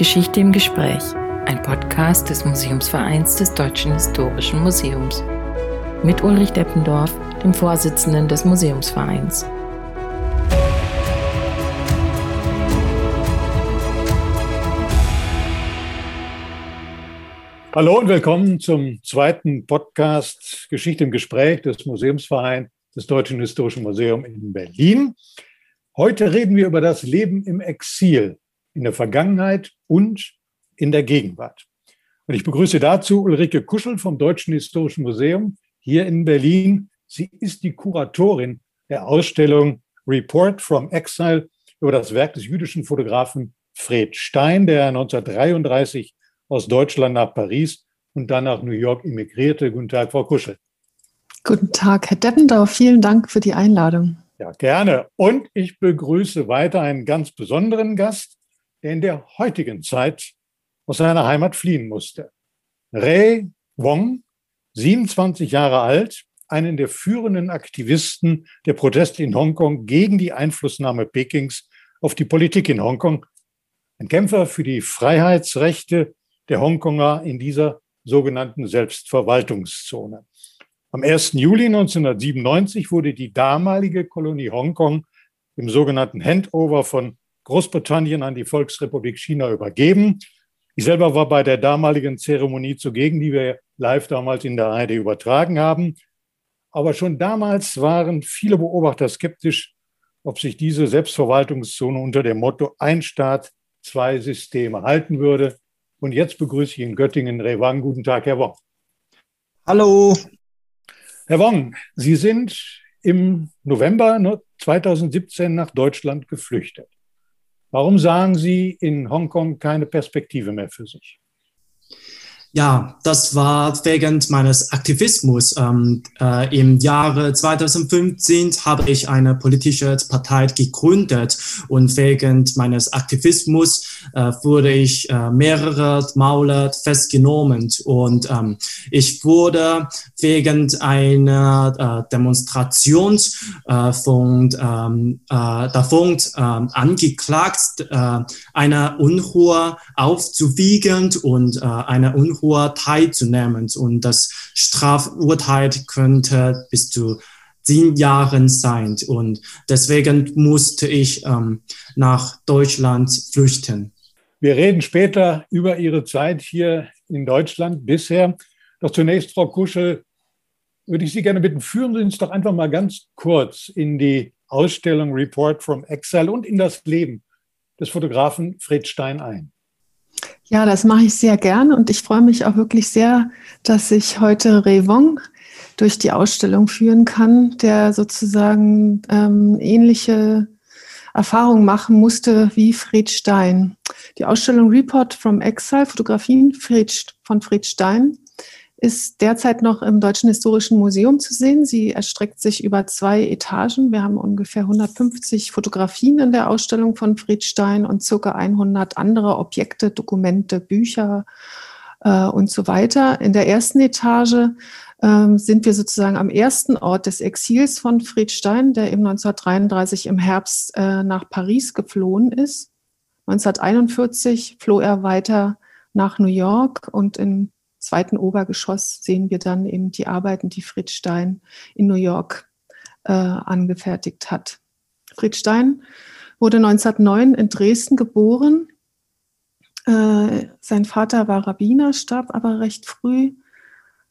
Geschichte im Gespräch, ein Podcast des Museumsvereins des Deutschen Historischen Museums. Mit Ulrich Deppendorf, dem Vorsitzenden des Museumsvereins. Hallo und willkommen zum zweiten Podcast Geschichte im Gespräch des Museumsvereins des Deutschen Historischen Museums in Berlin. Heute reden wir über das Leben im Exil in der Vergangenheit und in der Gegenwart. Und ich begrüße dazu Ulrike Kuschel vom Deutschen Historischen Museum hier in Berlin. Sie ist die Kuratorin der Ausstellung Report from Exile über das Werk des jüdischen Fotografen Fred Stein, der 1933 aus Deutschland nach Paris und dann nach New York emigrierte. Guten Tag, Frau Kuschel. Guten Tag, Herr Deppendau. Vielen Dank für die Einladung. Ja, gerne. Und ich begrüße weiter einen ganz besonderen Gast, der in der heutigen Zeit aus seiner Heimat fliehen musste. Ray Wong, 27 Jahre alt, einen der führenden Aktivisten der Proteste in Hongkong gegen die Einflussnahme Pekings auf die Politik in Hongkong, ein Kämpfer für die Freiheitsrechte der Hongkonger in dieser sogenannten Selbstverwaltungszone. Am 1. Juli 1997 wurde die damalige Kolonie Hongkong im sogenannten Handover von Großbritannien an die Volksrepublik China übergeben. Ich selber war bei der damaligen Zeremonie zugegen, die wir live damals in der ARD übertragen haben. Aber schon damals waren viele Beobachter skeptisch, ob sich diese Selbstverwaltungszone unter dem Motto Ein Staat, zwei Systeme halten würde. Und jetzt begrüße ich in Göttingen Rewang. Guten Tag, Herr Wong. Hallo. Herr Wong, Sie sind im November 2017 nach Deutschland geflüchtet. Warum sagen Sie in Hongkong keine Perspektive mehr für sich? Ja, das war wegen meines Aktivismus. Ähm, äh, Im Jahre 2015 habe ich eine politische Partei gegründet und wegen meines Aktivismus äh, wurde ich äh, mehrere Male festgenommen und ähm, ich wurde wegen einer äh, Demonstration äh, von, ähm, äh, davon ähm, angeklagt, eine Unruhe aufzuwiegen und eine Unruhe Unruhe teilzunehmen. Und das Strafurteil könnte bis zu zehn Jahren sein. Und deswegen musste ich ähm, nach Deutschland flüchten. Wir reden später über Ihre Zeit hier in Deutschland bisher. Doch zunächst, Frau Kuschel, würde ich Sie gerne bitten, führen Sie uns doch einfach mal ganz kurz in die Ausstellung Report from Exile und in das Leben des Fotografen Fred Stein ein. Ja, das mache ich sehr gern und ich freue mich auch wirklich sehr, dass ich heute Revong durch die Ausstellung führen kann, der sozusagen ähm, ähnliche Erfahrungen machen musste wie Fred Stein. Die Ausstellung Report from Exile, Fotografien von Fred Stein, ist derzeit noch im Deutschen Historischen Museum zu sehen. Sie erstreckt sich über zwei Etagen. Wir haben ungefähr 150 Fotografien in der Ausstellung von Fried Stein und circa 100 andere Objekte, Dokumente, Bücher äh, und so weiter. In der ersten Etage äh, sind wir sozusagen am ersten Ort des Exils von Fried Stein, der eben 1933 im Herbst äh, nach Paris geflohen ist. 1941 floh er weiter nach New York und in zweiten Obergeschoss sehen wir dann eben die Arbeiten, die Fritz Stein in New York äh, angefertigt hat. Fritz Stein wurde 1909 in Dresden geboren. Äh, sein Vater war Rabbiner, starb aber recht früh.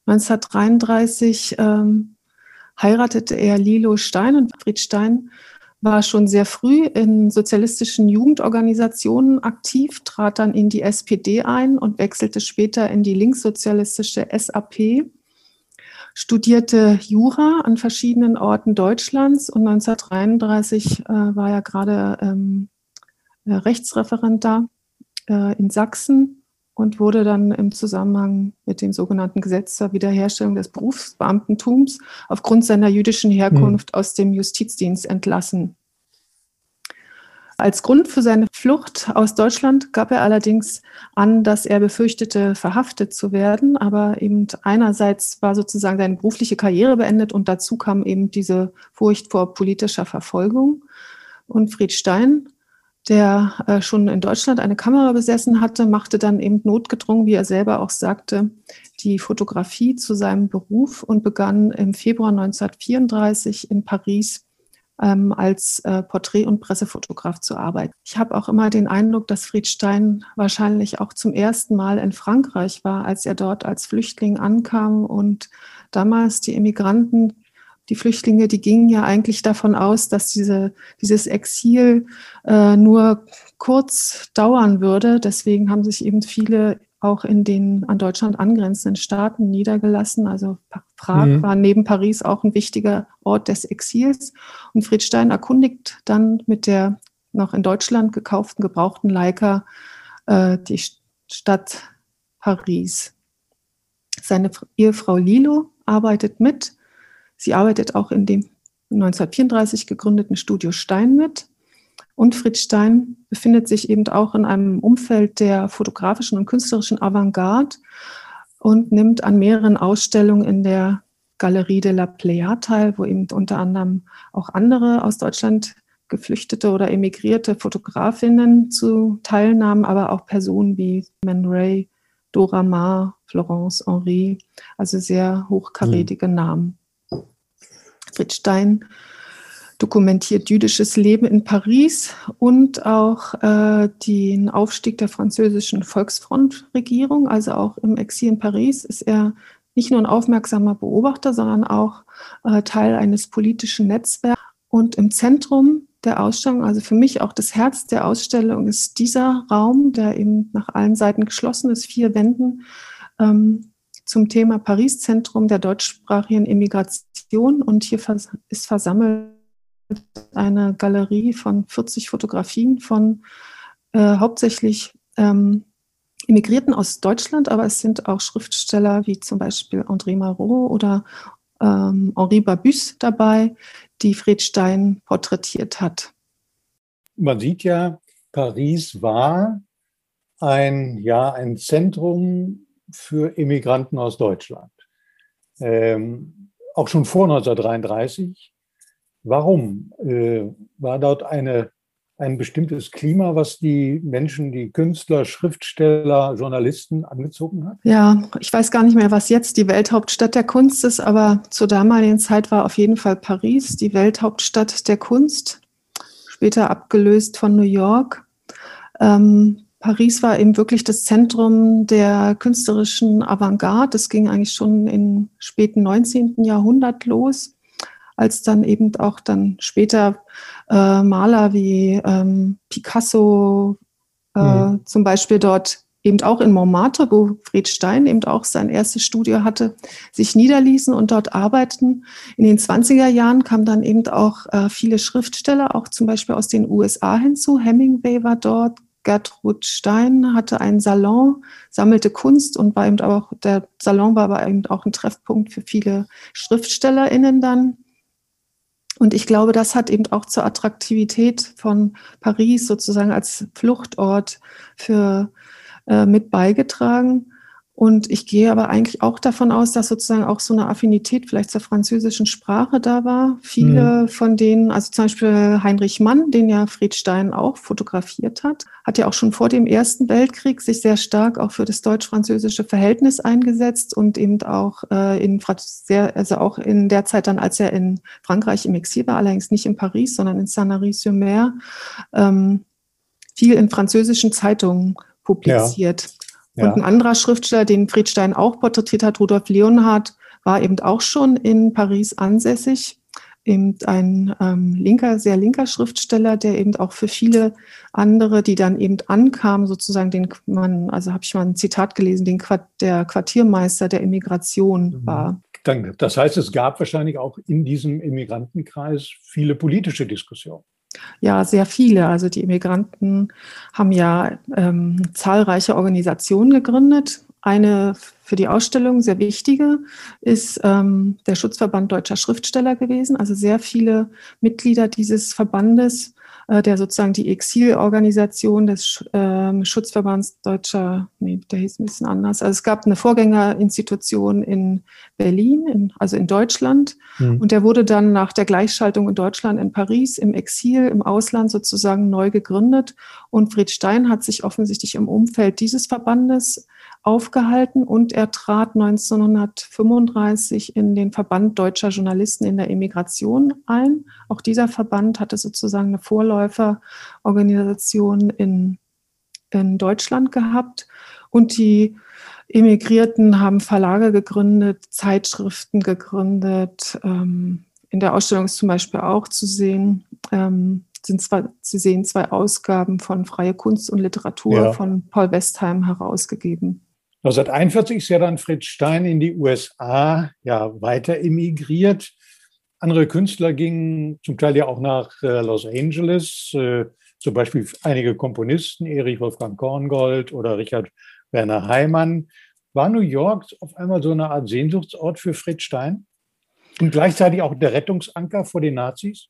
1933 ähm, heiratete er Lilo Stein und Fritz Stein war schon sehr früh in sozialistischen Jugendorganisationen aktiv, trat dann in die SPD ein und wechselte später in die linkssozialistische SAP, studierte Jura an verschiedenen Orten Deutschlands und 1933 äh, war er gerade ähm, äh, Rechtsreferent da äh, in Sachsen und wurde dann im Zusammenhang mit dem sogenannten Gesetz zur Wiederherstellung des Berufsbeamtentums aufgrund seiner jüdischen Herkunft mhm. aus dem Justizdienst entlassen. Als Grund für seine Flucht aus Deutschland gab er allerdings an, dass er befürchtete, verhaftet zu werden. Aber eben einerseits war sozusagen seine berufliche Karriere beendet und dazu kam eben diese Furcht vor politischer Verfolgung. Und Fried Stein der äh, schon in Deutschland eine Kamera besessen hatte, machte dann eben notgedrungen, wie er selber auch sagte, die Fotografie zu seinem Beruf und begann im Februar 1934 in Paris ähm, als äh, Porträt- und Pressefotograf zu arbeiten. Ich habe auch immer den Eindruck, dass Fried Stein wahrscheinlich auch zum ersten Mal in Frankreich war, als er dort als Flüchtling ankam und damals die Emigranten die Flüchtlinge, die gingen ja eigentlich davon aus, dass diese, dieses Exil äh, nur kurz dauern würde. Deswegen haben sich eben viele auch in den an Deutschland angrenzenden Staaten niedergelassen. Also Prag mhm. war neben Paris auch ein wichtiger Ort des Exils. Und Friedstein erkundigt dann mit der noch in Deutschland gekauften gebrauchten Leica äh, die Stadt Paris. Seine Ehefrau Lilo arbeitet mit. Sie arbeitet auch in dem 1934 gegründeten Studio Stein mit. Und Fritz Stein befindet sich eben auch in einem Umfeld der fotografischen und künstlerischen Avantgarde und nimmt an mehreren Ausstellungen in der Galerie de la Playa teil, wo eben unter anderem auch andere aus Deutschland geflüchtete oder emigrierte Fotografinnen zu teilnahmen, aber auch Personen wie Man Ray, Dora Maar, Florence Henri, also sehr hochkarätige mhm. Namen. Fritz Stein dokumentiert jüdisches Leben in Paris und auch äh, den Aufstieg der französischen Volksfrontregierung. Also auch im Exil in Paris ist er nicht nur ein aufmerksamer Beobachter, sondern auch äh, Teil eines politischen Netzwerks. Und im Zentrum der Ausstellung, also für mich auch das Herz der Ausstellung, ist dieser Raum, der eben nach allen Seiten geschlossen ist, vier Wänden. Ähm, zum Thema Paris-Zentrum der deutschsprachigen Immigration. Und hier ist versammelt eine Galerie von 40 Fotografien von äh, hauptsächlich ähm, Immigrierten aus Deutschland, aber es sind auch Schriftsteller wie zum Beispiel André Marot oder ähm, Henri Babus dabei, die Fred Stein porträtiert hat. Man sieht ja, Paris war ein, ja, ein Zentrum für Immigranten aus Deutschland. Ähm, auch schon vor 1933. Warum? Äh, war dort eine, ein bestimmtes Klima, was die Menschen, die Künstler, Schriftsteller, Journalisten angezogen hat? Ja, ich weiß gar nicht mehr, was jetzt die Welthauptstadt der Kunst ist, aber zur damaligen Zeit war auf jeden Fall Paris die Welthauptstadt der Kunst, später abgelöst von New York. Ähm, Paris war eben wirklich das Zentrum der künstlerischen Avantgarde. Das ging eigentlich schon im späten 19. Jahrhundert los, als dann eben auch dann später äh, Maler wie ähm, Picasso äh, mhm. zum Beispiel dort eben auch in Montmartre, wo Fred Stein eben auch sein erstes Studio hatte, sich niederließen und dort arbeiteten. In den 20er Jahren kamen dann eben auch äh, viele Schriftsteller, auch zum Beispiel aus den USA hinzu. Hemingway war dort, Gertrud Stein hatte einen Salon, sammelte Kunst und war eben auch, der Salon war aber eben auch ein Treffpunkt für viele SchriftstellerInnen dann. Und ich glaube, das hat eben auch zur Attraktivität von Paris sozusagen als Fluchtort für äh, mit beigetragen. Und ich gehe aber eigentlich auch davon aus, dass sozusagen auch so eine Affinität vielleicht zur französischen Sprache da war. Viele mhm. von denen, also zum Beispiel Heinrich Mann, den ja Fried Stein auch fotografiert hat, hat ja auch schon vor dem Ersten Weltkrieg sich sehr stark auch für das deutsch-französische Verhältnis eingesetzt und eben auch äh, in sehr, also auch in der Zeit dann, als er in Frankreich im Exil war, allerdings nicht in Paris, sondern in Sanary-sur-Mer, ähm, viel in französischen Zeitungen publiziert. Ja. Und ein anderer Schriftsteller, den Friedstein auch porträtiert hat, Rudolf Leonhardt, war eben auch schon in Paris ansässig. Eben ein ähm, linker, sehr linker Schriftsteller, der eben auch für viele andere, die dann eben ankamen, sozusagen den man, also habe ich mal ein Zitat gelesen, den Quart der Quartiermeister der Immigration mhm. war. Das heißt, es gab wahrscheinlich auch in diesem Immigrantenkreis viele politische Diskussionen. Ja, sehr viele. Also die Immigranten haben ja ähm, zahlreiche Organisationen gegründet, eine für die Ausstellung sehr wichtige ist ähm, der Schutzverband deutscher Schriftsteller gewesen. Also sehr viele Mitglieder dieses Verbandes der sozusagen die Exilorganisation des äh, Schutzverbands Deutscher, nee, der hieß ein bisschen anders. Also es gab eine Vorgängerinstitution in Berlin, in, also in Deutschland. Mhm. Und der wurde dann nach der Gleichschaltung in Deutschland in Paris im Exil, im Ausland sozusagen neu gegründet. Und Fred Stein hat sich offensichtlich im Umfeld dieses Verbandes aufgehalten und er trat 1935 in den Verband deutscher Journalisten in der Emigration ein. Auch dieser Verband hatte sozusagen eine Vorläuferorganisation in, in Deutschland gehabt und die Emigrierten haben Verlage gegründet, Zeitschriften gegründet. Ähm, in der Ausstellung ist zum Beispiel auch zu sehen, ähm, sind zwei, Sie sehen zwei Ausgaben von Freie Kunst und Literatur ja. von Paul Westheim herausgegeben. 1941 ist ja dann Fritz Stein in die USA ja weiter emigriert. Andere Künstler gingen zum Teil ja auch nach äh, Los Angeles, äh, zum Beispiel einige Komponisten, Erich Wolfgang Korngold oder Richard Werner Heimann. War New York auf einmal so eine Art Sehnsuchtsort für Fritz Stein und gleichzeitig auch der Rettungsanker vor den Nazis?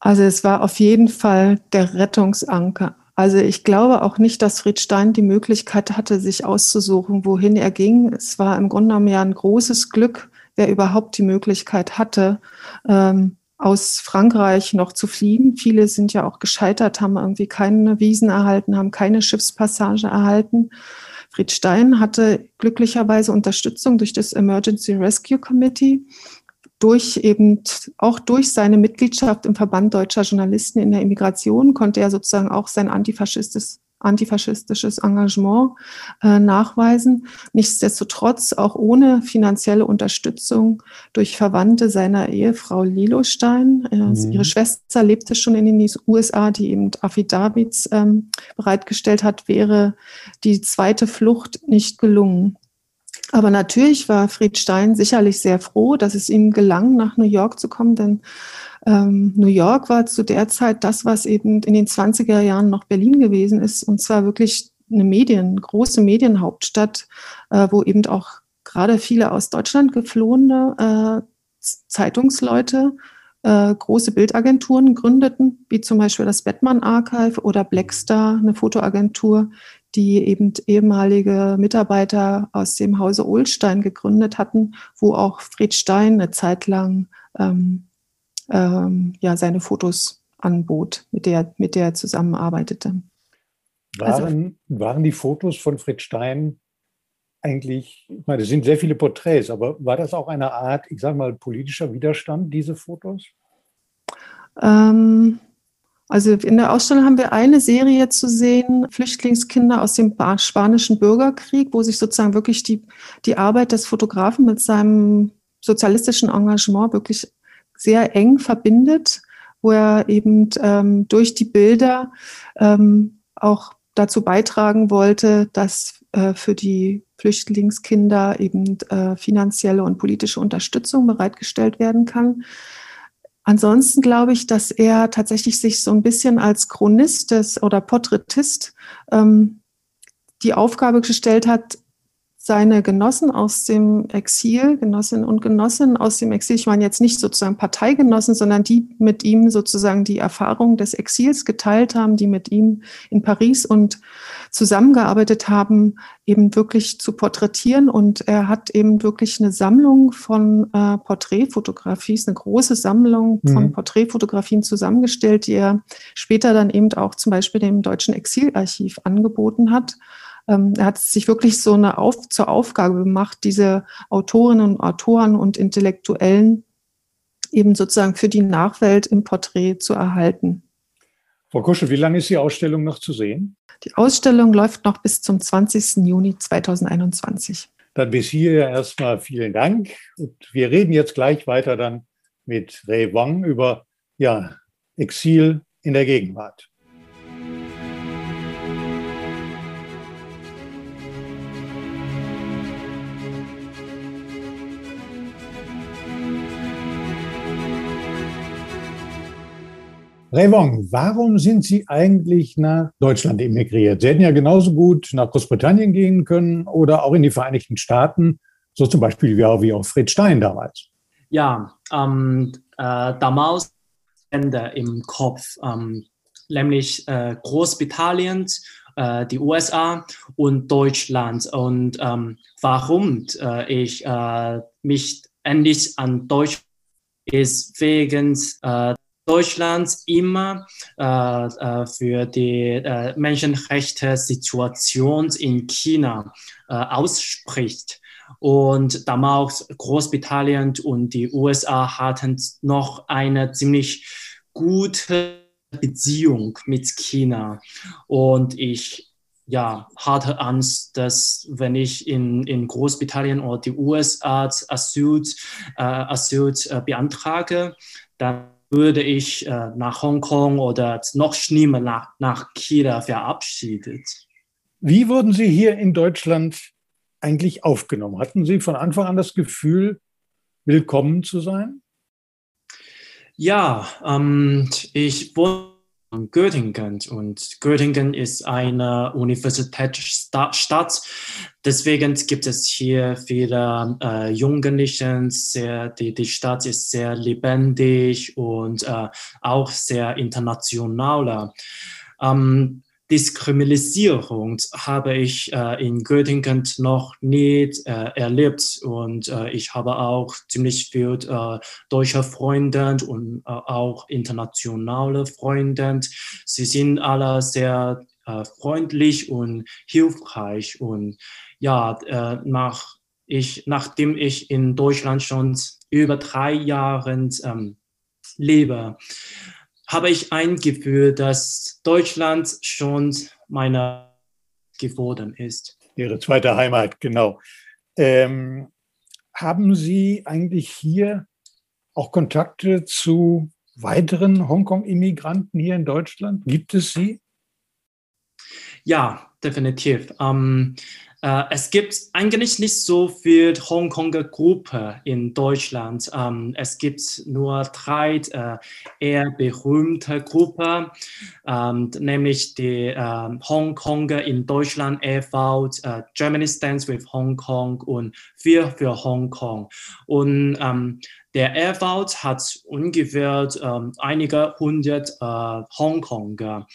Also es war auf jeden Fall der Rettungsanker. Also ich glaube auch nicht, dass Fried Stein die Möglichkeit hatte, sich auszusuchen, wohin er ging. Es war im Grunde genommen ja ein großes Glück, wer überhaupt die Möglichkeit hatte, ähm, aus Frankreich noch zu fliehen. Viele sind ja auch gescheitert, haben irgendwie keine Wiesen erhalten, haben keine Schiffspassage erhalten. Fried Stein hatte glücklicherweise Unterstützung durch das Emergency Rescue Committee durch eben auch durch seine Mitgliedschaft im Verband deutscher Journalisten in der Immigration konnte er sozusagen auch sein antifaschistisches antifaschistisches Engagement äh, nachweisen. Nichtsdestotrotz auch ohne finanzielle Unterstützung durch Verwandte seiner Ehefrau Lilo Stein. Äh, mhm. Ihre Schwester lebte schon in den USA, die eben Affidavits ähm, bereitgestellt hat, wäre die zweite Flucht nicht gelungen. Aber natürlich war Fried Stein sicherlich sehr froh, dass es ihm gelang, nach New York zu kommen, denn ähm, New York war zu der Zeit das, was eben in den 20er Jahren noch Berlin gewesen ist, und zwar wirklich eine Medien, große Medienhauptstadt, äh, wo eben auch gerade viele aus Deutschland geflohene äh, Zeitungsleute äh, große Bildagenturen gründeten, wie zum Beispiel das Batman Archive oder Blackstar, eine Fotoagentur, die eben ehemalige Mitarbeiter aus dem Hause Ohlstein gegründet hatten, wo auch Fred Stein eine Zeit lang ähm, ähm, ja, seine Fotos anbot, mit der, mit der er zusammenarbeitete. Waren, also, waren die Fotos von Fred Stein eigentlich, ich meine, es sind sehr viele Porträts, aber war das auch eine Art, ich sage mal, politischer Widerstand, diese Fotos? Ähm, also in der Ausstellung haben wir eine Serie zu sehen, Flüchtlingskinder aus dem spanischen Bürgerkrieg, wo sich sozusagen wirklich die, die Arbeit des Fotografen mit seinem sozialistischen Engagement wirklich sehr eng verbindet, wo er eben ähm, durch die Bilder ähm, auch dazu beitragen wollte, dass äh, für die Flüchtlingskinder eben äh, finanzielle und politische Unterstützung bereitgestellt werden kann. Ansonsten glaube ich, dass er tatsächlich sich so ein bisschen als Chronist oder Porträtist ähm, die Aufgabe gestellt hat, seine Genossen aus dem Exil, Genossinnen und Genossen aus dem Exil, ich meine jetzt nicht sozusagen Parteigenossen, sondern die mit ihm sozusagen die Erfahrung des Exils geteilt haben, die mit ihm in Paris und zusammengearbeitet haben, eben wirklich zu porträtieren. Und er hat eben wirklich eine Sammlung von äh, Porträtfotografien, eine große Sammlung von mhm. Porträtfotografien zusammengestellt, die er später dann eben auch zum Beispiel dem Deutschen Exilarchiv angeboten hat. Ähm, er hat sich wirklich so eine Auf zur Aufgabe gemacht, diese Autorinnen und Autoren und Intellektuellen eben sozusagen für die Nachwelt im Porträt zu erhalten. Frau Kuschel, wie lange ist die Ausstellung noch zu sehen? Die Ausstellung läuft noch bis zum 20. Juni 2021. Dann bis hier erstmal vielen Dank. Und wir reden jetzt gleich weiter dann mit Ray Wang über ja, Exil in der Gegenwart. Revon, warum sind Sie eigentlich nach Deutschland emigriert? Sie hätten ja genauso gut nach Großbritannien gehen können oder auch in die Vereinigten Staaten, so zum Beispiel wie auch, Fred Stein damals. Ja, ähm, äh, damals Ende im Kopf, ähm, nämlich äh, Großbritannien, äh, die USA und Deutschland. Und ähm, warum äh, ich äh, mich endlich an Deutsch ist wegen äh, Deutschland immer äh, äh, für die äh, Menschenrechte-Situation in China äh, ausspricht. Und damals Großbritannien und die USA hatten noch eine ziemlich gute Beziehung mit China. Und ich ja, hatte Angst, dass wenn ich in, in Großbritannien oder die USA Asyl, äh, Asyl äh, beantrage, dann würde ich äh, nach Hongkong oder noch schlimmer nach, nach China verabschiedet. Wie wurden Sie hier in Deutschland eigentlich aufgenommen? Hatten Sie von Anfang an das Gefühl, willkommen zu sein? Ja, ähm, ich in Göttingen und Göttingen ist eine Universitätsstadt. Deswegen gibt es hier viele äh, Jugendliche. Sehr, die, die Stadt ist sehr lebendig und äh, auch sehr internationaler. Ähm, Diskriminierung habe ich äh, in Göttingen noch nie äh, erlebt und äh, ich habe auch ziemlich viel äh, deutsche Freunde und äh, auch internationale Freunde. Sie sind alle sehr äh, freundlich und hilfreich und ja, nach ich, nachdem ich in Deutschland schon über drei Jahre ähm, lebe, habe ich ein Gefühl, dass Deutschland schon meine geworden ist. Ihre zweite Heimat, genau. Ähm, haben Sie eigentlich hier auch Kontakte zu weiteren Hongkong-Immigranten hier in Deutschland? Gibt es sie? Ja, definitiv. Ähm, äh, es gibt eigentlich nicht so viel Hongkonger Gruppe in Deutschland. Ähm, es gibt nur drei äh, eher berühmte Gruppen, ähm, nämlich die äh, Hongkonger in Deutschland e.V., äh, Germany Stands with Hong Kong und Wir für Hongkong. Und ähm, der Airvault hat ungefähr ähm, einige hundert äh, Hongkonger.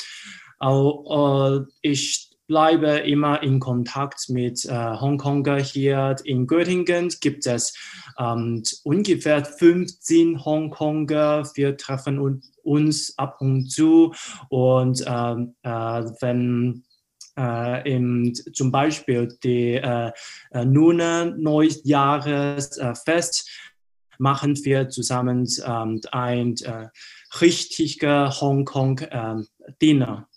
Auch, äh, ich bleibe immer in Kontakt mit äh, Hongkonger hier. In Göttingen gibt es ähm, ungefähr 15 Hongkonger. Wir treffen uns ab und zu und ähm, äh, wenn äh, im, zum Beispiel die äh, äh Lunar Neujahresfest machen wir zusammen ähm, ein äh, richtiger Hongkong-Dinner.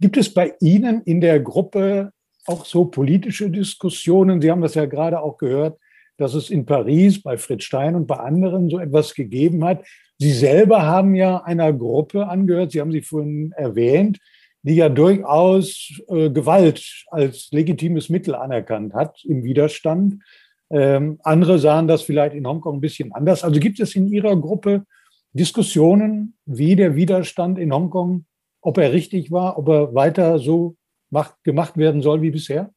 Gibt es bei Ihnen in der Gruppe auch so politische Diskussionen? Sie haben das ja gerade auch gehört, dass es in Paris bei Fritz Stein und bei anderen so etwas gegeben hat. Sie selber haben ja einer Gruppe angehört, Sie haben sie vorhin erwähnt, die ja durchaus äh, Gewalt als legitimes Mittel anerkannt hat im Widerstand. Ähm, andere sahen das vielleicht in Hongkong ein bisschen anders. Also gibt es in Ihrer Gruppe Diskussionen, wie der Widerstand in Hongkong ob er richtig war, ob er weiter so macht, gemacht werden soll wie bisher?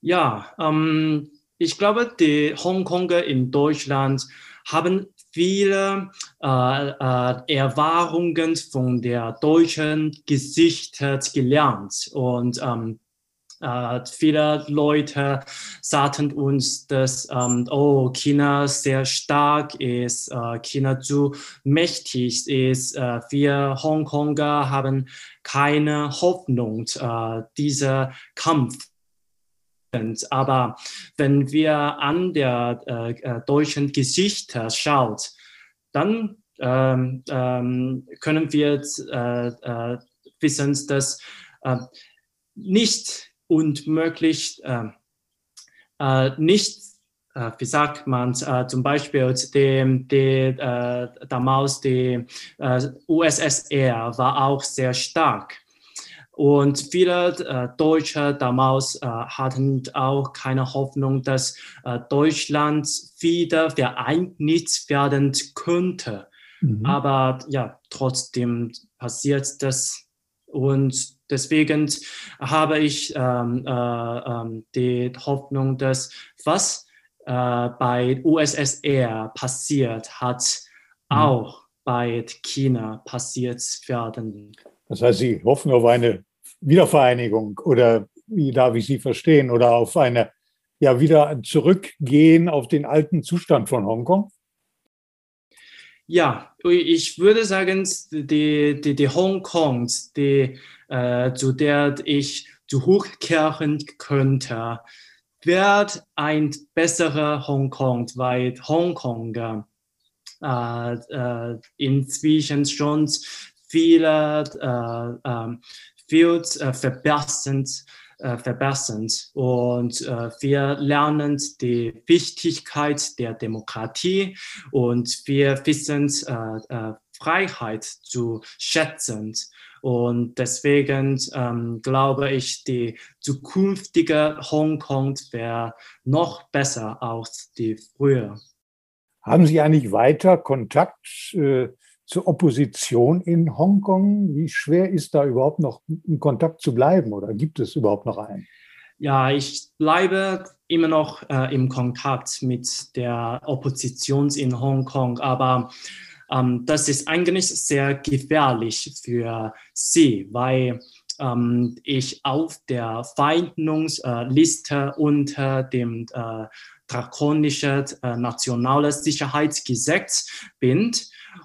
Ja, ähm, ich glaube, die Hongkonger in Deutschland haben viele äh, äh, Erfahrungen von der deutschen Geschichte gelernt und ähm, äh, viele Leute sagten uns, dass ähm, oh, China sehr stark ist, äh, China zu mächtig ist. Äh, wir Hongkonger haben keine Hoffnung, äh, dieser Kampf aber wenn wir an der äh, äh, deutschen Geschichte schaut, dann ähm, ähm, können wir äh, äh, wissen, dass äh, nicht und möglichst äh, äh, nicht, äh, wie sagt man, äh, zum Beispiel die, die, damals die USSR war auch sehr stark. Und viele äh, Deutsche damals äh, hatten auch keine Hoffnung, dass äh, Deutschland wieder vereinigt werden könnte. Mhm. Aber ja, trotzdem passiert das. Und deswegen habe ich ähm, äh, äh, die Hoffnung, dass was äh, bei USSR passiert hat, mhm. auch bei China passiert werden. Das heißt, Sie hoffen auf eine Wiedervereinigung oder wie darf ich Sie verstehen oder auf eine ja wieder zurückgehen auf den alten Zustand von Hongkong? Ja, ich würde sagen, die, die, die Hongkong, die, äh, zu der ich zurückkehren könnte, wird ein besserer Hongkong, weil Hongkong äh, äh, inzwischen schon viele, äh, viel äh, verbessert äh. Und äh, wir lernen die Wichtigkeit der Demokratie und wir wissen äh, äh, Freiheit zu schätzen. Und deswegen ähm, glaube ich, die zukünftige Hongkong wäre noch besser als die früher. Haben Sie eigentlich weiter Kontakt äh, zur Opposition in Hongkong? Wie schwer ist da überhaupt noch in Kontakt zu bleiben oder gibt es überhaupt noch einen? Ja, ich bleibe immer noch äh, im Kontakt mit der Opposition in Hongkong, aber ähm, das ist eigentlich sehr gefährlich für sie, weil ähm, ich auf der Feindungsliste unter dem äh, drakonischen äh, nationalen Sicherheitsgesetz bin.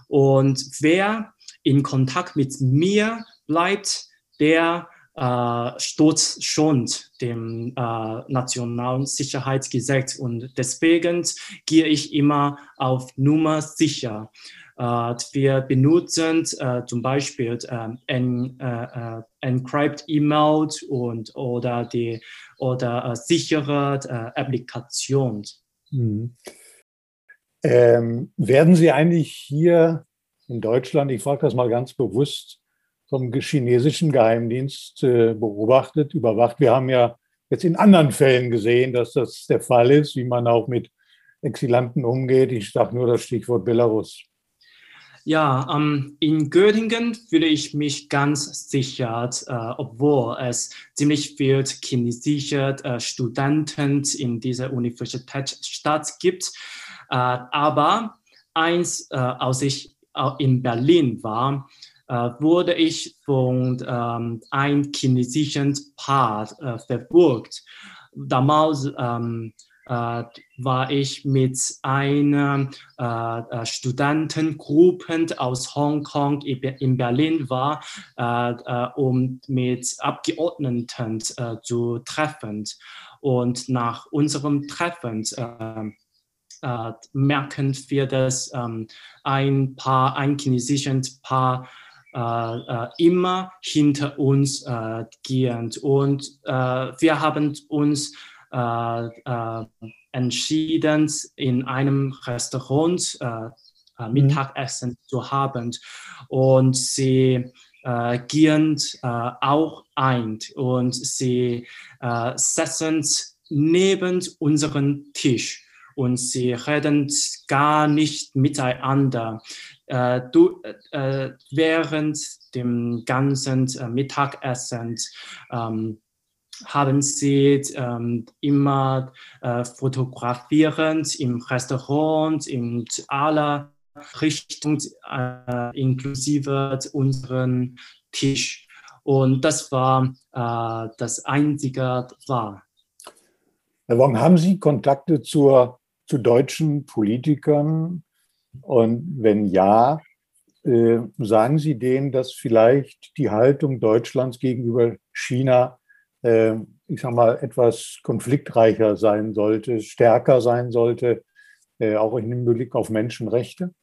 Und wer in Kontakt mit mir bleibt, der äh, stürzt schon dem äh, nationalen Sicherheitsgesetz. Und deswegen gehe ich immer auf Nummer sicher. Äh, wir benutzen äh, zum Beispiel ähm, en, äh, äh, encrypt E-Mail und oder die oder äh, sichere Applikation. Mhm. Ähm, werden Sie eigentlich hier in Deutschland, ich frage das mal ganz bewusst, vom chinesischen Geheimdienst äh, beobachtet, überwacht? Wir haben ja jetzt in anderen Fällen gesehen, dass das der Fall ist, wie man auch mit Exilanten umgeht. Ich sage nur das Stichwort Belarus. Ja, ähm, in Göttingen fühle ich mich ganz sicher, äh, obwohl es ziemlich viel chinesische äh, Studenten in dieser Universitätsstadt gibt. Äh, aber eins, äh, als ich äh, in Berlin war, wurde ich von ähm, einem chinesischen Paar verfolgt. Damals ähm, äh, war ich mit einer äh, Studentengruppe aus Hongkong in Berlin war, äh, um mit Abgeordneten zu treffen. Und nach unserem Treffen äh, merken wir, dass ähm, ein paar, ein chinesisches Paar äh, äh, immer hinter uns äh, gehen. Und äh, wir haben uns äh, entschieden, in einem Restaurant mhm. Mittagessen mhm. zu haben. Und sie äh, gehen äh, auch ein und sie äh, setzen neben unseren Tisch und sie reden gar nicht miteinander. Äh, du, äh, während dem ganzen äh, Mittagessen ähm, haben sie ähm, immer äh, fotografierend im Restaurant, in aller Richtung, äh, inklusive unseren Tisch. Und das war äh, das Einzige war. Herr Wong, haben Sie Kontakte zur zu deutschen Politikern? Und wenn ja, äh, sagen Sie denen, dass vielleicht die Haltung Deutschlands gegenüber China, äh, ich sage mal, etwas konfliktreicher sein sollte, stärker sein sollte, äh, auch im Hinblick auf Menschenrechte?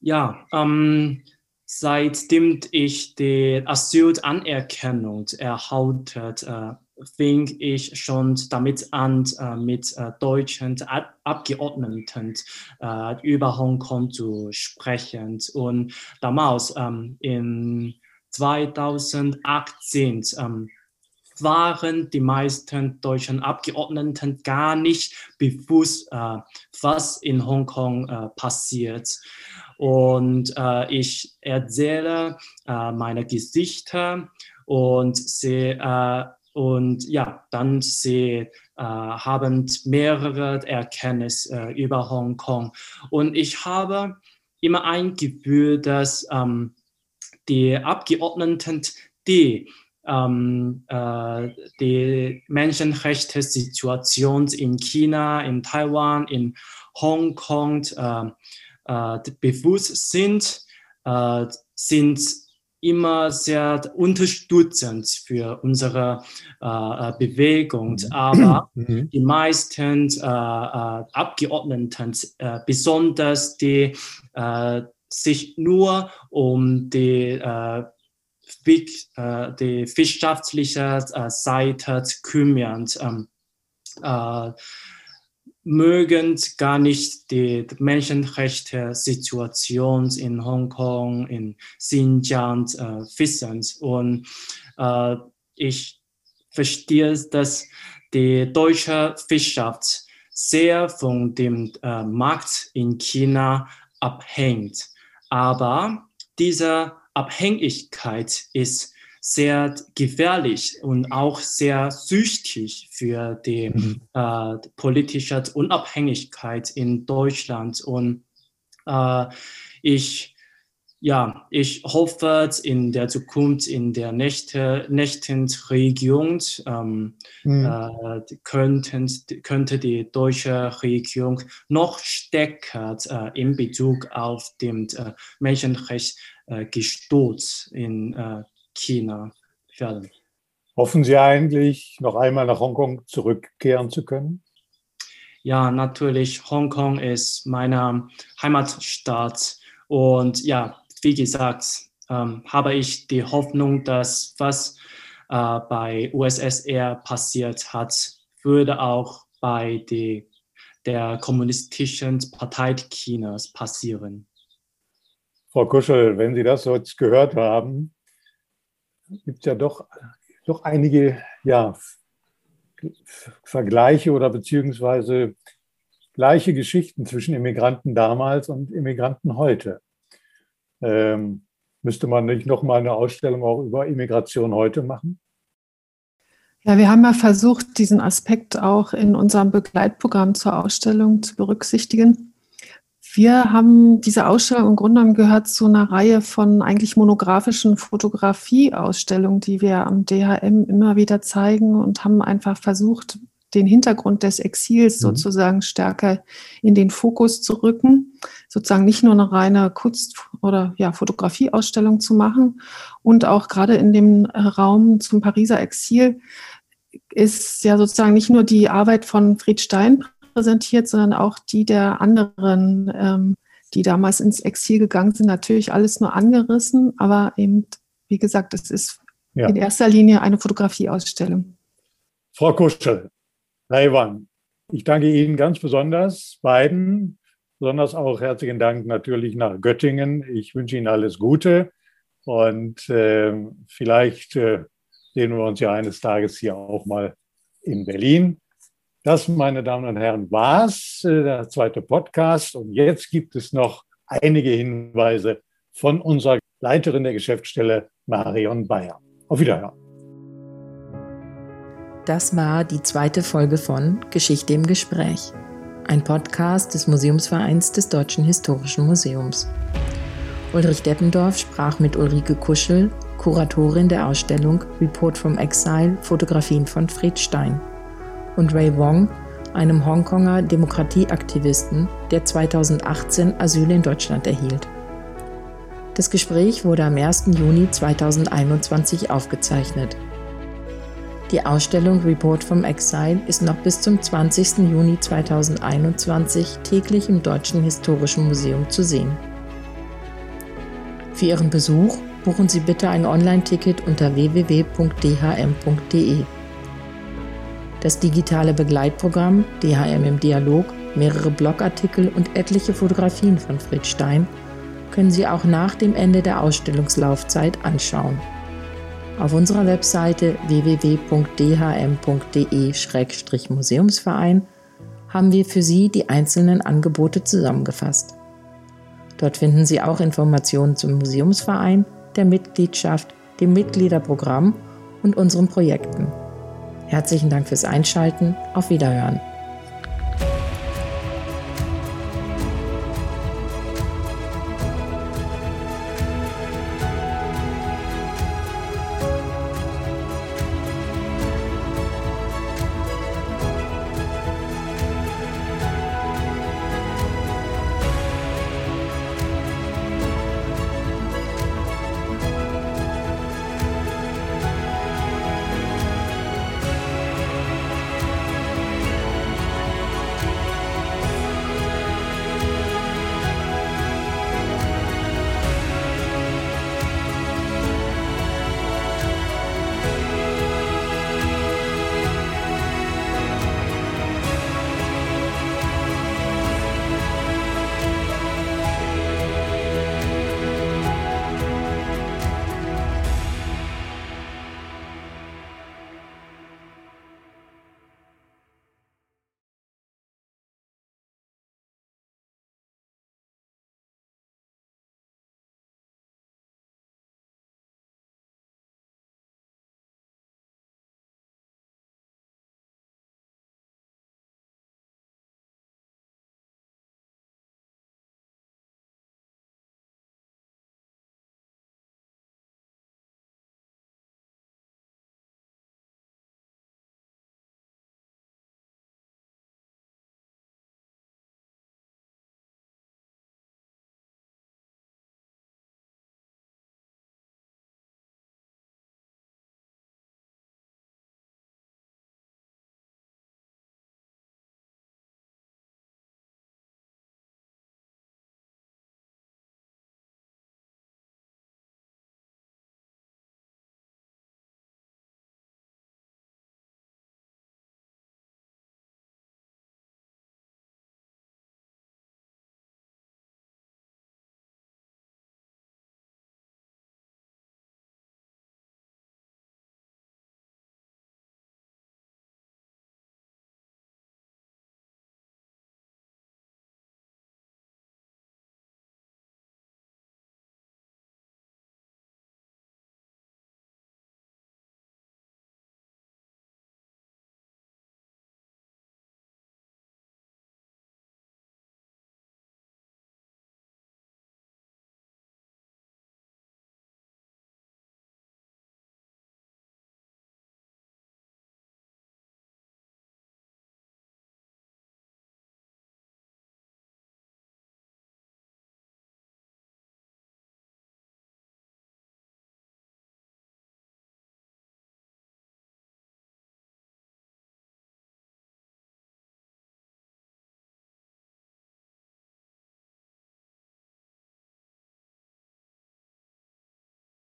Ja, ähm, seitdem ich die Asylanerkennung erhalten äh, fing ich schon damit an, äh, mit äh, deutschen Ab Abgeordneten äh, über Hongkong zu sprechen. Und damals ähm, in 2018 ähm, waren die meisten deutschen Abgeordneten gar nicht bewusst, was in Hongkong passiert. Und ich erzähle äh, meine Gesichter und sie, äh, und ja, dann sie äh, haben mehrere Erkenntnisse über Hongkong. Und ich habe immer ein Gefühl, dass ähm, die Abgeordneten, die ähm, äh, die Menschenrechtssituation in China, in Taiwan, in Hongkong äh, äh, bewusst sind, äh, sind immer sehr unterstützend für unsere äh, Bewegung. Mhm. Aber mhm. die meisten äh, Abgeordneten, besonders die sich nur um die äh, die wirtschaftliche äh, Seite kümmern, ähm, äh, mögen gar nicht die Menschenrechte-Situation in Hongkong, in Xinjiang äh. Und äh, ich verstehe, dass die deutsche Wirtschaft sehr von dem äh, Markt in China abhängt. Aber dieser Abhängigkeit ist sehr gefährlich und auch sehr süchtig für die mhm. äh, politische Unabhängigkeit in Deutschland. Und äh, ich ja, ich hoffe in der Zukunft, in der nächsten, nächsten Regierung, ähm, mhm. äh, könnten, könnte die deutsche Regierung noch stärker äh, in Bezug auf den Menschenrecht äh, gestürzt in äh, China werden. Hoffen Sie eigentlich, noch einmal nach Hongkong zurückkehren zu können? Ja, natürlich. Hongkong ist meine Heimatstadt. Und ja, wie gesagt, ähm, habe ich die Hoffnung, dass was äh, bei USSR passiert hat, würde auch bei die, der Kommunistischen Partei Chinas passieren. Frau Kuschel, wenn Sie das jetzt gehört haben, gibt es ja doch, doch einige ja, Vergleiche oder beziehungsweise gleiche Geschichten zwischen Immigranten damals und Immigranten heute. Ähm, müsste man nicht nochmal eine Ausstellung auch über Immigration heute machen? Ja, wir haben ja versucht, diesen Aspekt auch in unserem Begleitprogramm zur Ausstellung zu berücksichtigen. Wir haben diese Ausstellung im Grunde genommen gehört zu einer Reihe von eigentlich monografischen Fotografieausstellungen, die wir am DHM immer wieder zeigen und haben einfach versucht, den Hintergrund des Exils mhm. sozusagen stärker in den Fokus zu rücken, sozusagen nicht nur eine reine Kunst- oder ja, Fotografieausstellung zu machen und auch gerade in dem Raum zum Pariser Exil ist ja sozusagen nicht nur die Arbeit von Fried Stein präsentiert, sondern auch die der anderen, ähm, die damals ins Exil gegangen sind. Natürlich alles nur angerissen, aber eben, wie gesagt, es ist ja. in erster Linie eine Fotografieausstellung. Frau Kuschel, Raywan, ich danke Ihnen ganz besonders, beiden. Besonders auch herzlichen Dank natürlich nach Göttingen. Ich wünsche Ihnen alles Gute und äh, vielleicht äh, sehen wir uns ja eines Tages hier auch mal in Berlin. Das, meine Damen und Herren, war's, äh, der zweite Podcast. Und jetzt gibt es noch einige Hinweise von unserer Leiterin der Geschäftsstelle, Marion Bayer. Auf Wiederhören. Das war die zweite Folge von Geschichte im Gespräch, ein Podcast des Museumsvereins des Deutschen Historischen Museums. Ulrich Deppendorf sprach mit Ulrike Kuschel, Kuratorin der Ausstellung Report from Exile, Fotografien von Fred Stein und Ray Wong, einem Hongkonger Demokratieaktivisten, der 2018 Asyl in Deutschland erhielt. Das Gespräch wurde am 1. Juni 2021 aufgezeichnet. Die Ausstellung Report from Exile ist noch bis zum 20. Juni 2021 täglich im Deutschen Historischen Museum zu sehen. Für Ihren Besuch buchen Sie bitte ein Online-Ticket unter www.dhm.de. Das digitale Begleitprogramm DHM im Dialog, mehrere Blogartikel und etliche Fotografien von Fritz Stein können Sie auch nach dem Ende der Ausstellungslaufzeit anschauen. Auf unserer Webseite www.dhm.de-museumsverein haben wir für Sie die einzelnen Angebote zusammengefasst. Dort finden Sie auch Informationen zum Museumsverein, der Mitgliedschaft, dem Mitgliederprogramm und unseren Projekten. Herzlichen Dank fürs Einschalten. Auf Wiederhören.